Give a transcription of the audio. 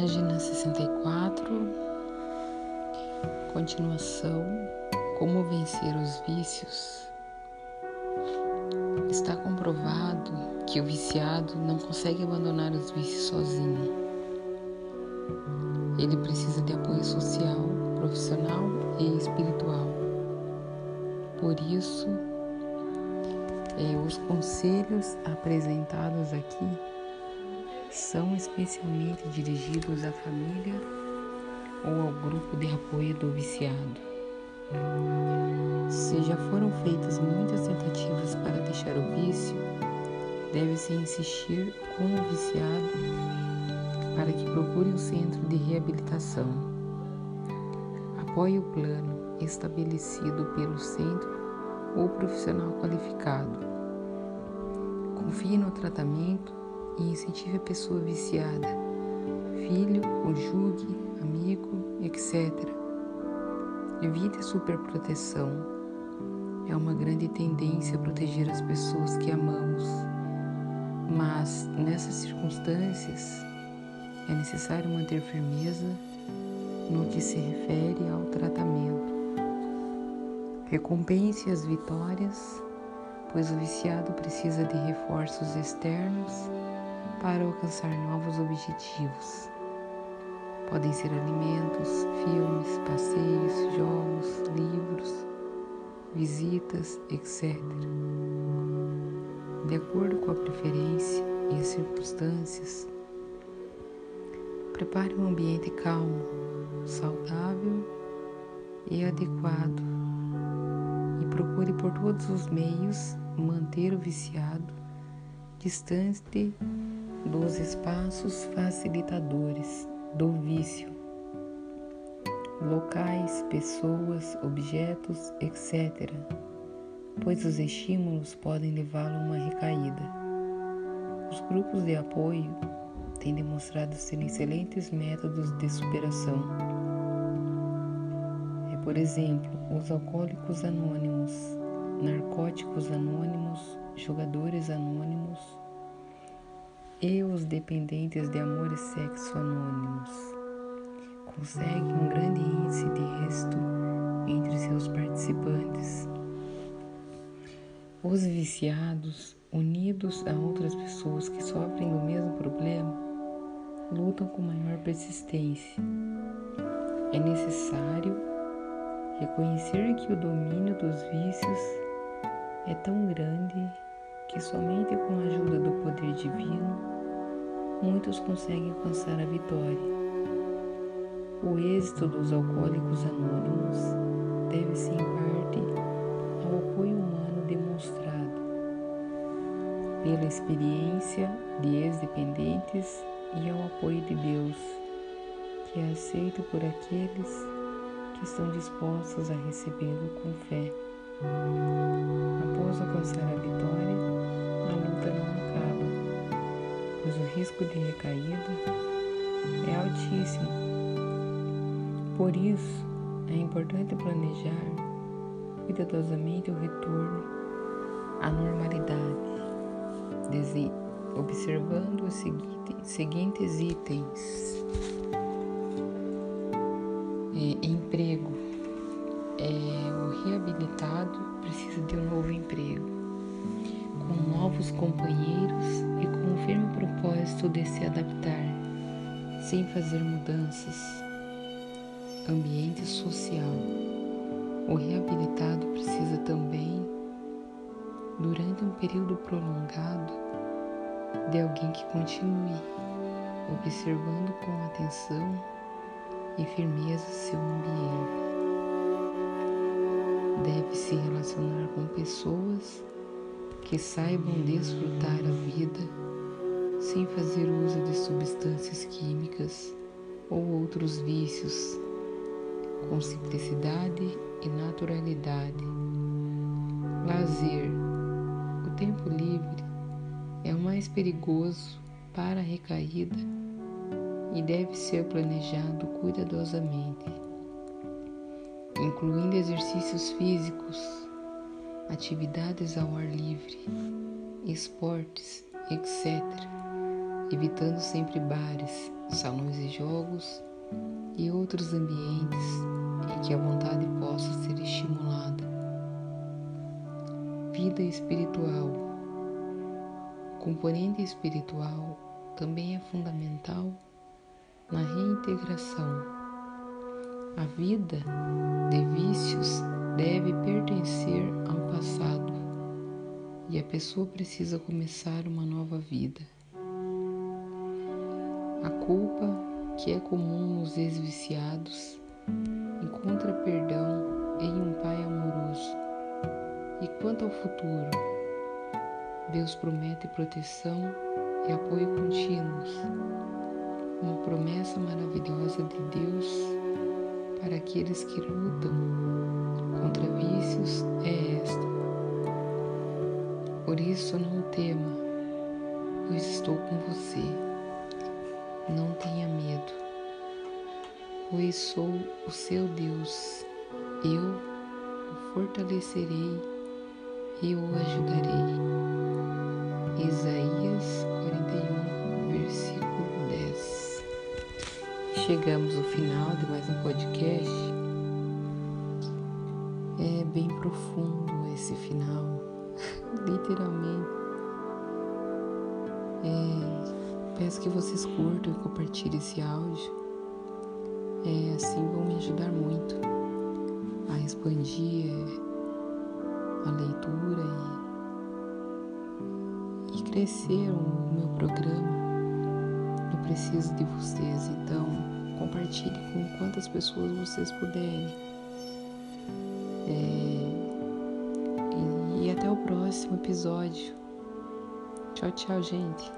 Página 64, continuação: Como vencer os vícios. Está comprovado que o viciado não consegue abandonar os vícios sozinho. Ele precisa de apoio social, profissional e espiritual. Por isso, é, os conselhos apresentados aqui são especialmente dirigidos à família ou ao grupo de apoio do viciado. Se já foram feitas muitas tentativas para deixar o vício, deve-se insistir com o viciado para que procure um centro de reabilitação. Apoie o plano estabelecido pelo centro ou profissional qualificado. Confie no tratamento e incentive a pessoa viciada, filho, conjugue, amigo, etc. Evite a superproteção. É uma grande tendência proteger as pessoas que amamos, mas nessas circunstâncias é necessário manter firmeza no que se refere ao tratamento. Recompense as vitórias, pois o viciado precisa de reforços externos para alcançar novos objetivos. Podem ser alimentos, filmes, passeios, jogos, livros, visitas, etc. De acordo com a preferência e as circunstâncias, prepare um ambiente calmo, saudável e adequado e procure por todos os meios manter o viciado distante dos espaços facilitadores do vício, locais, pessoas, objetos, etc., pois os estímulos podem levá-lo a uma recaída. Os grupos de apoio têm demonstrado ser excelentes métodos de superação. É, por exemplo, os alcoólicos anônimos, narcóticos anônimos, jogadores anônimos, e os dependentes de amor e sexo anônimos conseguem um grande índice de êxito entre seus participantes. Os viciados, unidos a outras pessoas que sofrem do mesmo problema, lutam com maior persistência. É necessário reconhecer que o domínio dos vícios é tão grande que somente com a ajuda do poder divino muitos conseguem alcançar a vitória. O êxito dos alcoólicos anônimos deve-se em parte ao apoio humano demonstrado pela experiência de ex-dependentes e ao apoio de Deus, que é aceito por aqueles que estão dispostos a recebê-lo com fé. Após alcançar a vitória, o risco de recaída é altíssimo. Por isso, é importante planejar cuidadosamente o retorno à normalidade, observando os seguintes itens: é, emprego. É, o reabilitado precisa de um novo emprego, novos companheiros e com o firme propósito de se adaptar, sem fazer mudanças. Ambiente social. O reabilitado precisa também, durante um período prolongado, de alguém que continue observando com atenção e firmeza seu ambiente deve se relacionar com pessoas que saibam desfrutar a vida sem fazer uso de substâncias químicas ou outros vícios, com simplicidade e naturalidade. Lazer. O tempo livre é o mais perigoso para a recaída e deve ser planejado cuidadosamente incluindo exercícios físicos, atividades ao ar livre, esportes, etc., evitando sempre bares, salões de jogos e outros ambientes em que a vontade possa ser estimulada. Vida espiritual. Componente espiritual também é fundamental na reintegração. A vida de vícios deve pertencer ao passado e a pessoa precisa começar uma nova vida. A culpa, que é comum nos ex-viciados, encontra perdão em um Pai amoroso. E quanto ao futuro, Deus promete proteção e apoio contínuos. Uma promessa maravilhosa de Deus para aqueles que lutam contra vícios é esta. Por isso não tema, pois estou com você. Não tenha medo, pois sou o seu Deus. Eu o fortalecerei e o ajudarei. Isaías 41, Chegamos ao final de mais um podcast. É bem profundo esse final literalmente. É, peço que vocês curtam e compartilhem esse áudio. É, assim vão me ajudar muito a expandir a leitura e, e crescer o meu programa. Eu preciso de vocês, então compartilhe com quantas pessoas vocês puderem. É, e até o próximo episódio. Tchau, tchau, gente.